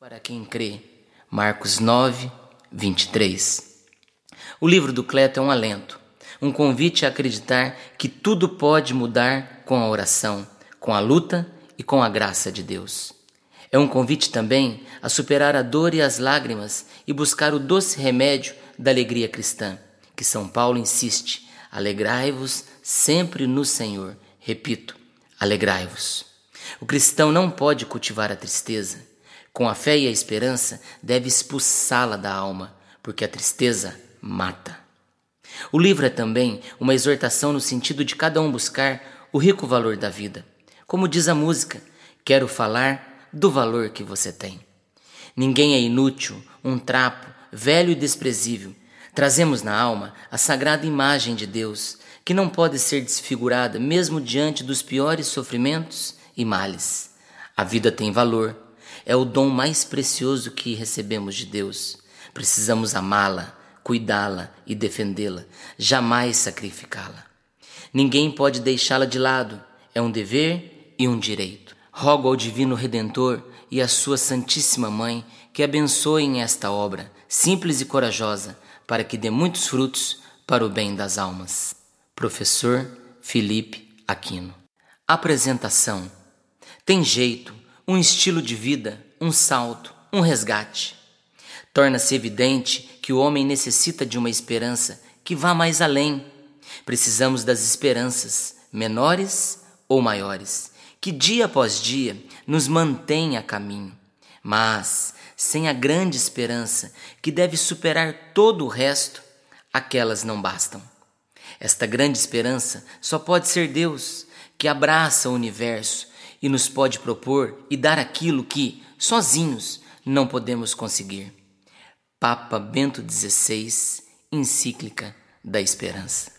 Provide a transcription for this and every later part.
Para quem crê, Marcos 9, 23. O livro do Cleto é um alento, um convite a acreditar que tudo pode mudar com a oração, com a luta e com a graça de Deus. É um convite também a superar a dor e as lágrimas e buscar o doce remédio da alegria cristã, que São Paulo insiste: alegrai-vos sempre no Senhor. Repito, alegrai-vos. O cristão não pode cultivar a tristeza com a fé e a esperança, deve expulsá-la da alma, porque a tristeza mata. O livro é também uma exortação no sentido de cada um buscar o rico valor da vida. Como diz a música, quero falar do valor que você tem. Ninguém é inútil, um trapo, velho e desprezível. Trazemos na alma a sagrada imagem de Deus, que não pode ser desfigurada mesmo diante dos piores sofrimentos e males. A vida tem valor é o dom mais precioso que recebemos de Deus. Precisamos amá-la, cuidá-la e defendê-la, jamais sacrificá-la. Ninguém pode deixá-la de lado, é um dever e um direito. Rogo ao Divino Redentor e à Sua Santíssima Mãe que abençoem esta obra, simples e corajosa, para que dê muitos frutos para o bem das almas. Professor Felipe Aquino. Apresentação: Tem jeito, um estilo de vida, um salto, um resgate. Torna-se evidente que o homem necessita de uma esperança que vá mais além. Precisamos das esperanças, menores ou maiores, que dia após dia nos mantém a caminho. Mas, sem a grande esperança que deve superar todo o resto, aquelas não bastam. Esta grande esperança só pode ser Deus, que abraça o universo e nos pode propor e dar aquilo que, sozinhos, não podemos conseguir. Papa Bento XVI, encíclica da esperança.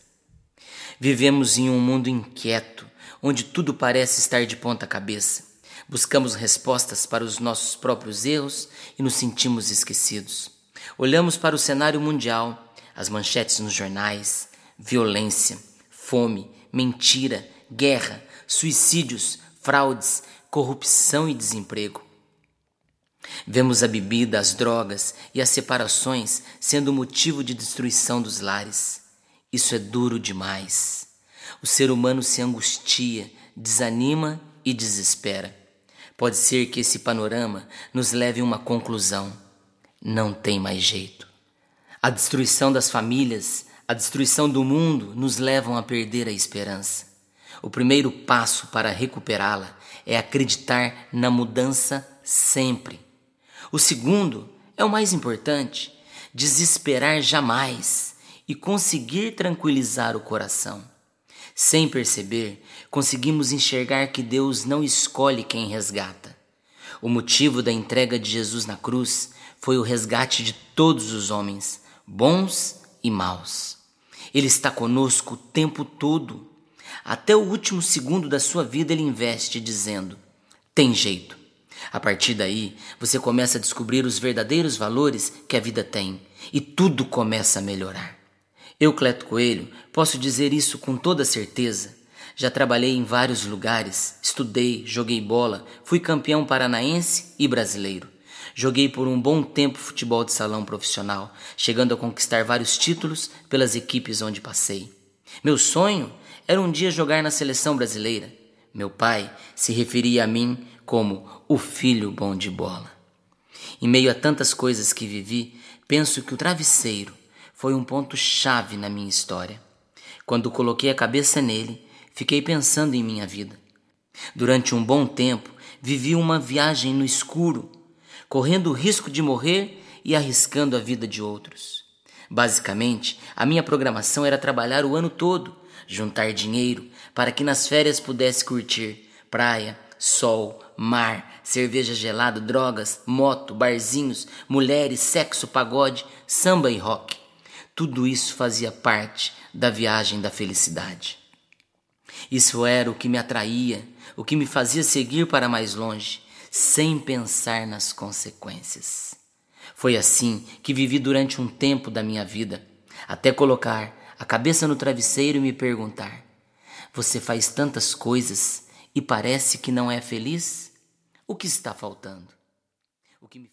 Vivemos em um mundo inquieto, onde tudo parece estar de ponta cabeça. Buscamos respostas para os nossos próprios erros e nos sentimos esquecidos. Olhamos para o cenário mundial, as manchetes nos jornais, violência, fome, mentira, guerra, suicídios, fraudes, corrupção e desemprego. Vemos a bebida, as drogas e as separações sendo motivo de destruição dos lares. Isso é duro demais. O ser humano se angustia, desanima e desespera. Pode ser que esse panorama nos leve a uma conclusão: não tem mais jeito. A destruição das famílias, a destruição do mundo nos levam a perder a esperança. O primeiro passo para recuperá-la é acreditar na mudança sempre. O segundo é o mais importante: desesperar jamais e conseguir tranquilizar o coração. Sem perceber, conseguimos enxergar que Deus não escolhe quem resgata. O motivo da entrega de Jesus na cruz foi o resgate de todos os homens, bons e maus. Ele está conosco o tempo todo até o último segundo da sua vida ele investe dizendo: tem jeito. A partir daí, você começa a descobrir os verdadeiros valores que a vida tem e tudo começa a melhorar. Eu, Cleto Coelho, posso dizer isso com toda certeza. Já trabalhei em vários lugares, estudei, joguei bola, fui campeão paranaense e brasileiro. Joguei por um bom tempo futebol de salão profissional, chegando a conquistar vários títulos pelas equipes onde passei. Meu sonho era um dia jogar na seleção brasileira. Meu pai se referia a mim como o filho bom de bola. Em meio a tantas coisas que vivi, penso que o travesseiro foi um ponto-chave na minha história. Quando coloquei a cabeça nele, fiquei pensando em minha vida. Durante um bom tempo, vivi uma viagem no escuro, correndo o risco de morrer e arriscando a vida de outros. Basicamente, a minha programação era trabalhar o ano todo, juntar dinheiro para que nas férias pudesse curtir praia, sol, mar, cerveja gelada, drogas, moto, barzinhos, mulheres, sexo, pagode, samba e rock. Tudo isso fazia parte da viagem da felicidade. Isso era o que me atraía, o que me fazia seguir para mais longe, sem pensar nas consequências. Foi assim que vivi durante um tempo da minha vida, até colocar a cabeça no travesseiro e me perguntar: Você faz tantas coisas e parece que não é feliz? O que está faltando? que me